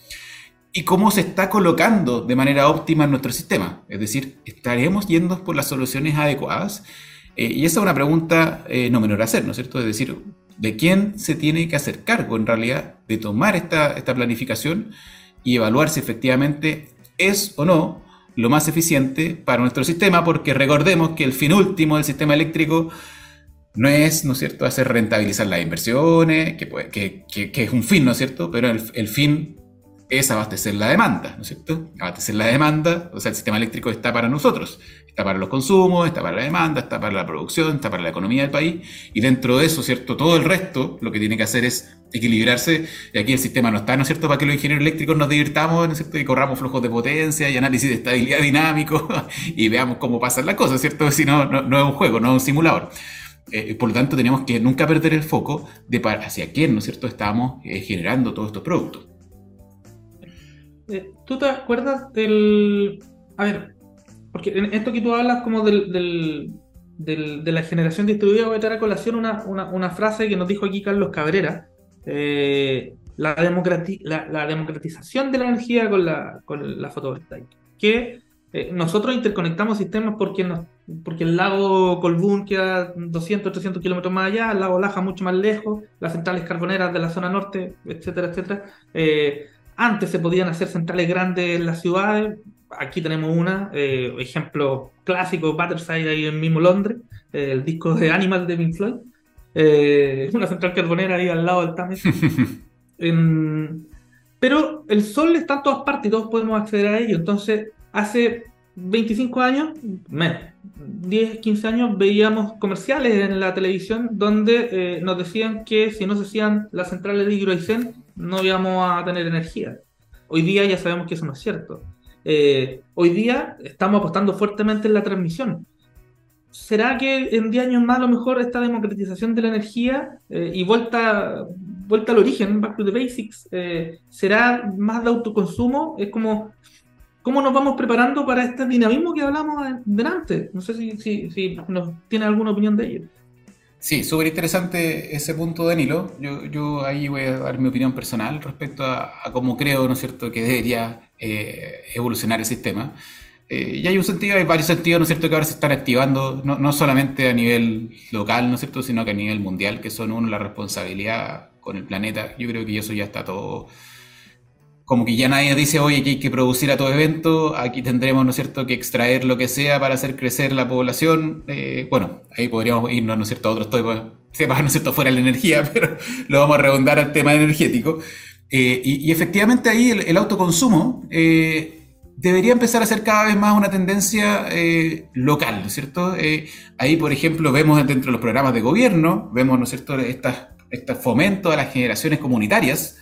Y cómo se está colocando de manera óptima en nuestro sistema. Es decir, ¿estaremos yendo por las soluciones adecuadas? Eh, y esa es una pregunta eh, no menor a hacer, ¿no es cierto? Es decir, ¿de quién se tiene que hacer cargo en realidad de tomar esta, esta planificación y evaluar si efectivamente es o no lo más eficiente para nuestro sistema? Porque recordemos que el fin último del sistema eléctrico no es, ¿no es cierto?, hacer rentabilizar las inversiones, que, que, que, es un fin, ¿no es cierto?, pero el, el fin es abastecer la demanda, ¿no es cierto? Abastecer la demanda, o sea, el sistema eléctrico está para nosotros, está para los consumos, está para la demanda, está para la producción, está para la economía del país, y dentro de eso, ¿cierto? Todo el resto lo que tiene que hacer es equilibrarse, y aquí el sistema no está, ¿no es cierto?, para que los ingenieros eléctricos nos divirtamos, ¿no es cierto?, y corramos flujos de potencia y análisis de estabilidad [LAUGHS] dinámico, y veamos cómo pasan las cosas, ¿cierto? Si no, no, es un juego, no es un simulador. Eh, por lo tanto, tenemos que nunca perder el foco de hacia quién, ¿no es cierto?, estamos eh, generando todos estos productos. Eh, ¿tú te acuerdas del... A ver, porque en esto que tú hablas como del, de la generación distribuida, voy a traer a colación una, frase que nos dijo aquí Carlos Cabrera, eh, la, la, democratización de la energía con la, con la fotovoltaica, que eh, nosotros interconectamos sistemas porque, porque el lago Colbún queda 200, 300 kilómetros más allá, el lago Laja mucho más lejos, las centrales carboneras de la zona norte, etcétera, etcétera. Antes se podían hacer centrales grandes en las ciudades. Aquí tenemos una, eh, ejemplo clásico, Batterside ahí en mismo Londres, eh, el disco de Animal de Pink Floyd. Eh, [LAUGHS] una central carbonera ahí al lado del Thames. [LAUGHS] pero el sol está en todas partes y todos podemos acceder a ello. Entonces, hace 25 años, menos, 10, 15 años, veíamos comerciales en la televisión donde nos decían que si no se hacían las centrales de hidrogen, no íbamos a tener energía. Hoy día ya sabemos que eso no es cierto. Eh, hoy día estamos apostando fuertemente en la transmisión. ¿Será que en 10 años más a lo mejor esta democratización de la energía eh, y vuelta, vuelta al origen, back to the basics, eh, será más de autoconsumo? Es como, ¿cómo nos vamos preparando para este dinamismo que hablamos delante? No sé si, si, si nos tiene alguna opinión de ello. Sí, súper interesante ese punto de Nilo. Yo, yo ahí voy a dar mi opinión personal respecto a, cómo creo, ¿no es cierto?, que debería eh, evolucionar el sistema. Eh, y hay un sentido, hay varios sentidos, ¿no es cierto?, que ahora se están activando, no, no, solamente a nivel local, ¿no es cierto?, sino que a nivel mundial, que son uno la responsabilidad con el planeta. Yo creo que eso ya está todo como que ya nadie dice, oye, que hay que producir a todo evento, aquí tendremos, ¿no es cierto?, que extraer lo que sea para hacer crecer la población. Eh, bueno, ahí podríamos irnos, ¿no es cierto?, a otros [LAUGHS] temas, ¿no es cierto?, fuera de la energía, [LAUGHS] pero lo vamos a redondar al tema energético. Eh, y, efectivamente ahí el, autoconsumo eh, debería empezar a ser cada vez más una tendencia local, ¿no es cierto? ahí, por ejemplo, vemos dentro de los programas de gobierno, vemos, ¿no es cierto?, estas, este fomento a las generaciones comunitarias,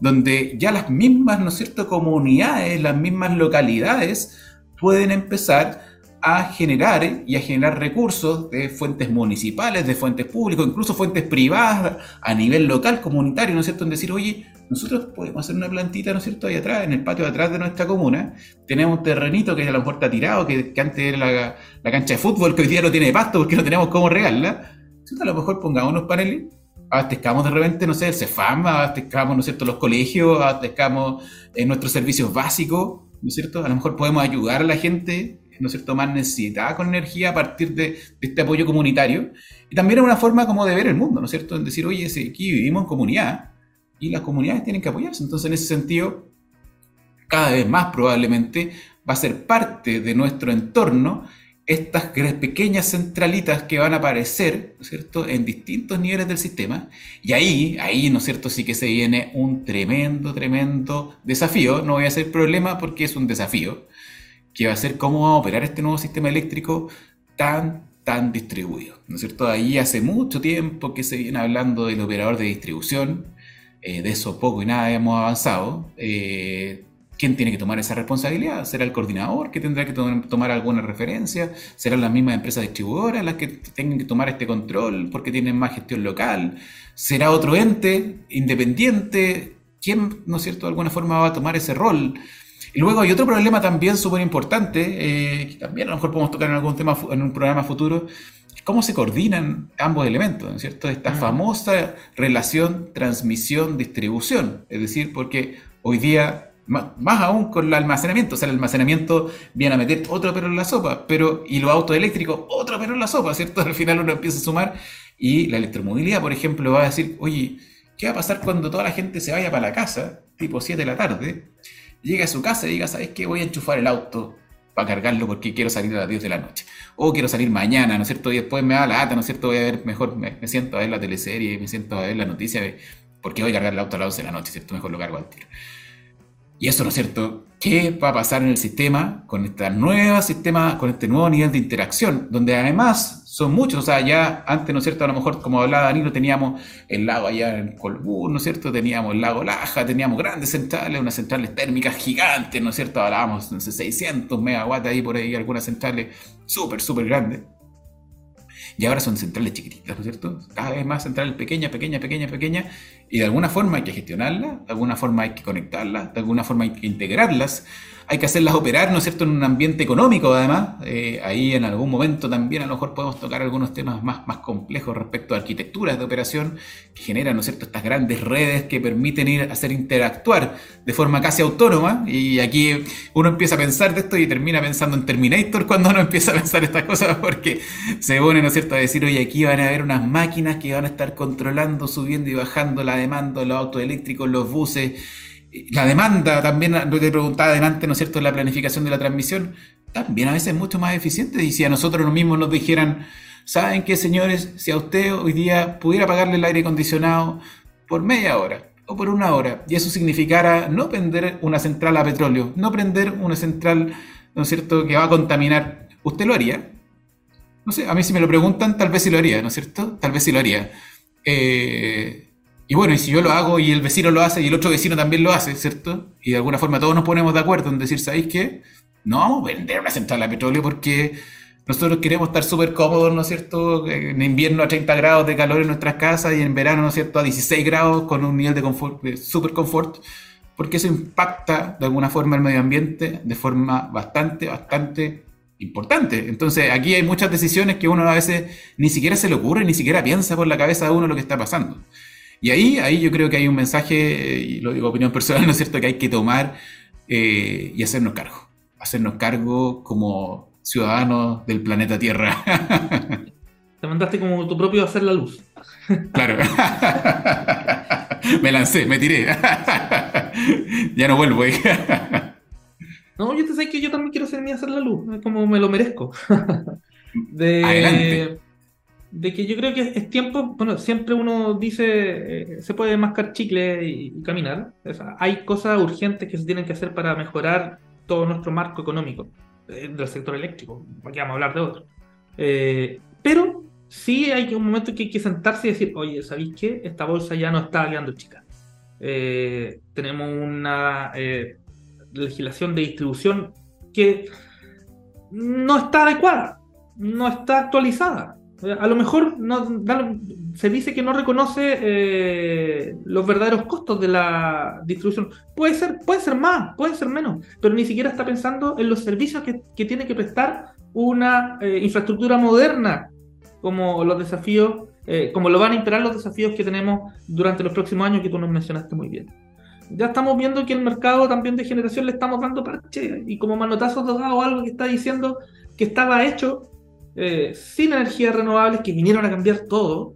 donde ya las mismas, ¿no es cierto?, comunidades, las mismas localidades pueden empezar a generar y a generar recursos de fuentes municipales, de fuentes públicas, incluso fuentes privadas a nivel local, comunitario, ¿no es cierto?, en decir, oye, nosotros podemos hacer una plantita, ¿no es cierto?, ahí atrás, en el patio de atrás de nuestra comuna, tenemos un terrenito que a mejor está tirado, que, antes era la, cancha de fútbol, que hoy día no tiene pasto porque no tenemos cómo regarla, a lo mejor pongamos unos paneles abastezcamos de repente, no sé, el CEFAM, abastezcamos, ¿no es cierto?, los colegios, abastezcamos eh, nuestros servicios básicos, ¿no es cierto? A lo mejor podemos ayudar a la gente, ¿no es cierto?, más necesitada con energía a partir de, este apoyo comunitario. Y también es una forma como de ver el mundo, ¿no es cierto?, en decir, oye, aquí vivimos en comunidad y las comunidades tienen que apoyarse. Entonces, en ese sentido, cada vez más probablemente va a ser parte de nuestro entorno estas pequeñas centralitas que van a aparecer, ¿no es cierto?, en distintos niveles del sistema. Y ahí, ahí, ¿no es cierto?, sí que se viene un tremendo, tremendo desafío. No voy a hacer problema porque es un desafío, que va a ser cómo va a operar este nuevo sistema eléctrico tan, tan distribuido. ¿No es cierto? Ahí hace mucho tiempo que se viene hablando del operador de distribución, eh, de eso poco y nada hemos avanzado. Eh, ¿Quién tiene que tomar esa responsabilidad? ¿Será el coordinador que tendrá que tomar alguna referencia? ¿Serán las mismas empresas distribuidoras las que tengan que tomar este control porque tienen más gestión local? ¿Será otro ente independiente? ¿Quién, no es cierto, de alguna forma va a tomar ese rol? Y luego hay otro problema también súper importante, eh, que también a lo mejor podemos tocar en algún tema en un programa futuro, cómo se coordinan ambos elementos, ¿no es cierto? Esta famosa relación transmisión-distribución, es decir, porque hoy día más, aún con el almacenamiento. O sea, el almacenamiento viene a meter otro perro en la sopa, pero y los autos eléctricos, otro perro en la sopa, ¿cierto? [LAUGHS] Al final uno empieza a sumar y la electromovilidad, por ejemplo, va a decir, oye, ¿qué va a pasar cuando toda la gente se vaya para la casa, tipo 7 de la tarde, llegue a su casa y diga, ¿sabes qué? Voy a enchufar el auto para cargarlo porque quiero salir a las 10 de la noche. O quiero salir mañana, ¿no es cierto? Y después me da la lata, ¿no es cierto? Voy a ver mejor, me, siento a ver la teleserie, me siento a ver la noticia, porque voy a cargar el auto a las 11 de la noche, ¿cierto? Mejor lo cargo al tiro. Y eso, ¿no es cierto? ¿Qué va a pasar en el sistema con esta nueva sistema, con este nuevo nivel de interacción? Donde además son muchos, o sea, ya antes, ¿no es cierto? A lo mejor, como hablaba Danilo, teníamos el lago allá en Colbún, ¿no es cierto? Teníamos el lago Laja, teníamos grandes centrales, unas centrales térmicas gigantes, ¿no es cierto? Hablábamos de 600 megawatts ahí por ahí, algunas centrales súper, súper grandes. Y ahora son centrales chiquititas, ¿no es cierto? Cada vez más centrales pequeñas, pequeñas, pequeñas, pequeñas. Y de alguna forma hay que gestionarlas, de alguna forma hay que conectarlas, de alguna forma hay que integrarlas hay que hacerlas operar, ¿no es cierto?, en un ambiente económico además. Eh, ahí en algún momento también a lo mejor podemos tocar algunos temas más, más complejos respecto a arquitecturas de operación que generan, ¿no es cierto?, estas grandes redes que permiten ir a hacer interactuar de forma casi autónoma. Y aquí uno empieza a pensar de esto y termina pensando en Terminator cuando uno empieza a pensar estas cosas porque se pone, ¿no es cierto?, a decir, oye, aquí van a haber unas máquinas que van a estar controlando, subiendo y bajando la demanda de los autos eléctricos, los buses la demanda también, lo que preguntaba adelante, ¿no es cierto?, la planificación de la transmisión, también a veces es mucho más eficiente. Y si a nosotros mismos nos dijeran, ¿saben qué, señores? Si a usted hoy día pudiera pagarle el aire acondicionado por media hora o por una hora, y eso significara no prender una central a petróleo, no prender una central, ¿no es cierto?, que va a contaminar, ¿usted lo haría? No sé, a mí si me lo preguntan, tal vez sí lo haría, ¿no es cierto? Tal vez sí lo haría. Eh, y bueno, y si yo lo hago y el vecino lo hace y el otro vecino también lo hace, ¿cierto? Y de alguna forma todos nos ponemos de acuerdo en decir, ¿sabéis qué? No vamos a vender una central de petróleo porque nosotros queremos estar súper cómodos, ¿no es cierto? En invierno a 30 grados de calor en nuestras casas y en verano, ¿no es cierto? A 16 grados con un nivel de confort, de súper confort, porque eso impacta de alguna forma el medio ambiente de forma bastante, bastante importante. Entonces aquí hay muchas decisiones que uno a veces ni siquiera se le ocurre, ni siquiera piensa por la cabeza de uno lo que está pasando. Y ahí, ahí yo creo que hay un mensaje, y lo digo opinión personal, [LAUGHS] ¿no es cierto?, que hay que tomar eh, y hacernos cargo. Hacernos cargo como ciudadanos del planeta Tierra. Te mandaste como tu propio hacer la luz. [LAUGHS] Claro. me lancé, me tiré. ya no vuelvo. no, yo te sé que yo también quiero ser mi hacer la luz, como me lo merezco. [LAUGHS] De... Adelante de que yo creo que es tiempo, bueno, siempre uno dice, eh, se puede mascar chicle y, caminar. hay cosas urgentes que se tienen que hacer para mejorar todo nuestro marco económico eh, del sector eléctrico, aquí vamos a hablar de otro. Eh, pero sí hay un momento que hay que sentarse y decir, oye, ¿sabéis qué? Esta bolsa ya no está quedando chica. tenemos una legislación de distribución que no está adecuada, no está actualizada. A lo mejor no, se dice que no reconoce eh, los verdaderos costos de la distribución. Puede ser, puede ser más, puede ser menos, pero ni siquiera está pensando en los servicios que, tiene que prestar una eh, infraestructura moderna, como los desafíos, eh, como lo van a imperar los desafíos que tenemos durante los próximos años que tú nos mencionaste muy bien. Ya estamos viendo que el mercado también de generación le estamos dando parche y como manotazos o algo que está diciendo que estaba hecho eh, sin energías renovables que vinieron a cambiar todo,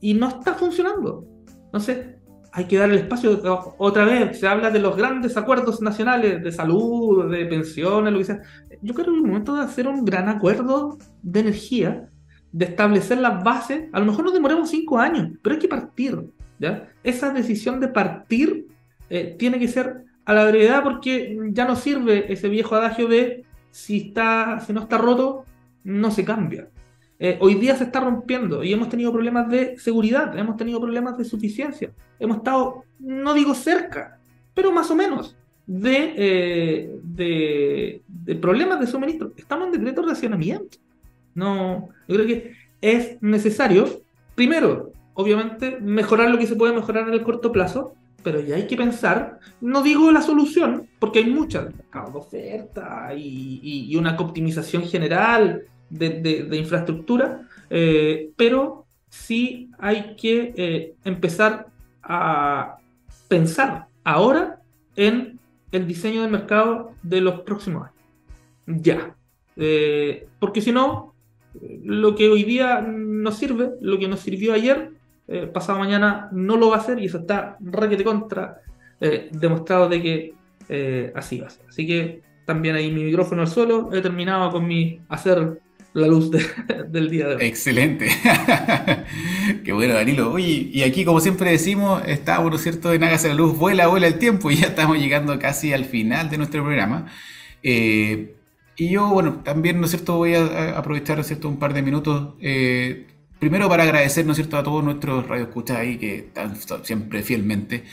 y no está funcionando. Entonces, hay que dar el espacio otra vez. Se habla de los grandes acuerdos nacionales de salud, de pensiones, lo. Yo creo que es el momento de hacer un gran acuerdo de energía, de establecer las bases. A lo mejor nos demoremos cinco años, pero hay que partir. Esa decisión de partir eh, tiene que ser a la brevedad porque ya no sirve ese viejo adagio de si, está, si no está roto, no se cambia. Eh, hoy día se está rompiendo y hemos tenido problemas de seguridad, hemos tenido problemas de suficiencia, hemos estado, no digo cerca, pero más o menos de, eh, de, problemas de suministro. Estamos en decreto de racionamiento. No, yo creo que es necesario, primero, obviamente, mejorar lo que se puede mejorar en el corto plazo, pero ya hay que pensar, no digo la solución, porque hay muchas, mercados de oferta y, una optimización general de, infraestructura, eh, pero sí hay que eh, empezar a pensar ahora en el diseño del mercado de los próximos años. Ya. Eh, porque si no, lo que hoy día nos sirve, lo que nos sirvió ayer, pasado mañana no lo va a hacer y eso está requete contra demostrado de que así va a ser. Así que también ahí mi micrófono al suelo, he terminado con mi hacer la luz [LAUGHS] del día de hoy. Excelente. [LAUGHS] Qué bueno, Danilo. Oye, y aquí, como siempre decimos, estamos, ¿no es cierto?, en Hágase la Luz, vuela, vuela el tiempo y ya estamos llegando casi al final de nuestro programa. Eh, y yo, bueno, también, ¿no es cierto?, voy a aprovechar, ¿no es cierto?, un par de minutos. Eh, primero para agradecer, ¿no es cierto?, a todos nuestros radioescuchas ahí que están siempre fielmente.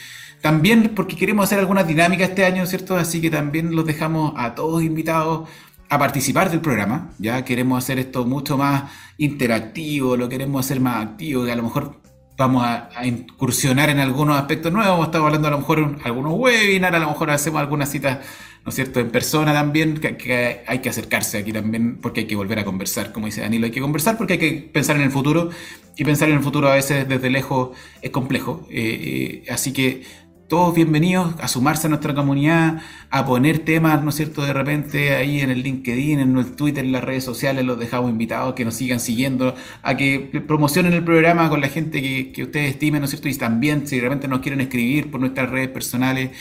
También porque queremos hacer alguna dinámica este año, ¿cierto? Así que también los dejamos a todos invitados a participar del programa. Ya queremos hacer esto mucho más interactivo, lo queremos hacer más activo, que a lo mejor vamos a, incursionar en algunos aspectos nuevos. Estamos hablando a lo mejor de algunos webinars, a lo mejor hacemos algunas citas, ¿no es cierto?, en persona también, que, hay que acercarse aquí también porque hay que volver a conversar. Como dice Danilo, hay que conversar porque hay que pensar en el futuro y pensar en el futuro a veces desde lejos es complejo. Eh, eh, así que todos bienvenidos a sumarse a nuestra comunidad, a poner temas, ¿no es cierto? De repente ahí en el LinkedIn, en el Twitter, en las redes sociales, los dejamos invitados, que nos sigan siguiendo, a que promocionen el programa con la gente que, ustedes estimen, ¿no es cierto? Y también, si de repente nos quieren escribir por nuestras redes personales,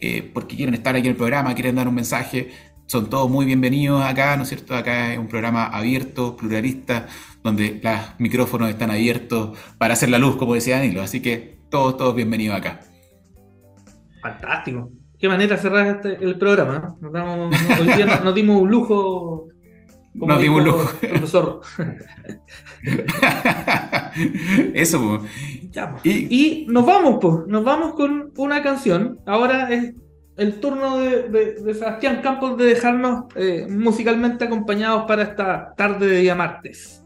eh, porque quieren estar aquí en el programa, quieren dar un mensaje, son todos muy bienvenidos acá, ¿no es cierto? Acá es un programa abierto, pluralista, donde los micrófonos están abiertos para hacer la luz, como decía Danilo. Así que todos, todos bienvenidos acá. Fantástico. Qué manera de cerrar este, el programa. Nos, nos, dimos un lujo. nos dimos un lujo. Profesor. [LAUGHS] Eso, y, nos vamos, pues. Nos vamos con una canción. Ahora es el turno de, Sebastián Campos de dejarnos eh, musicalmente acompañados para esta tarde de día martes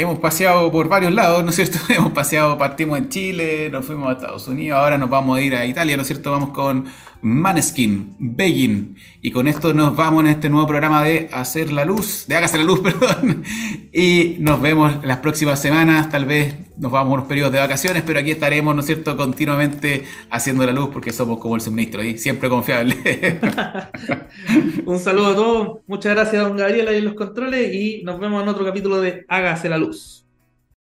hemos paseado por varios lados, ¿no es cierto? [LAUGHS] Hemos paseado, partimos en Chile, nos fuimos a Estados Unidos, ahora nos vamos a ir a Italia, ¿no es cierto? Vamos con Maneskin, Begging, y con esto nos vamos en este nuevo programa de Hacer la Luz, de Hágase la Luz, [LAUGHS] perdón, y nos vemos las próximas semanas, tal vez nos vamos a unos periodos de vacaciones, pero aquí estaremos, ¿no es cierto?, continuamente haciendo la luz porque somos como el suministro y siempre confiable. [LAUGHS] Un saludo a todos, muchas gracias a don Gabriel ahí en los controles y nos vemos en otro capítulo de Hágase la Luz.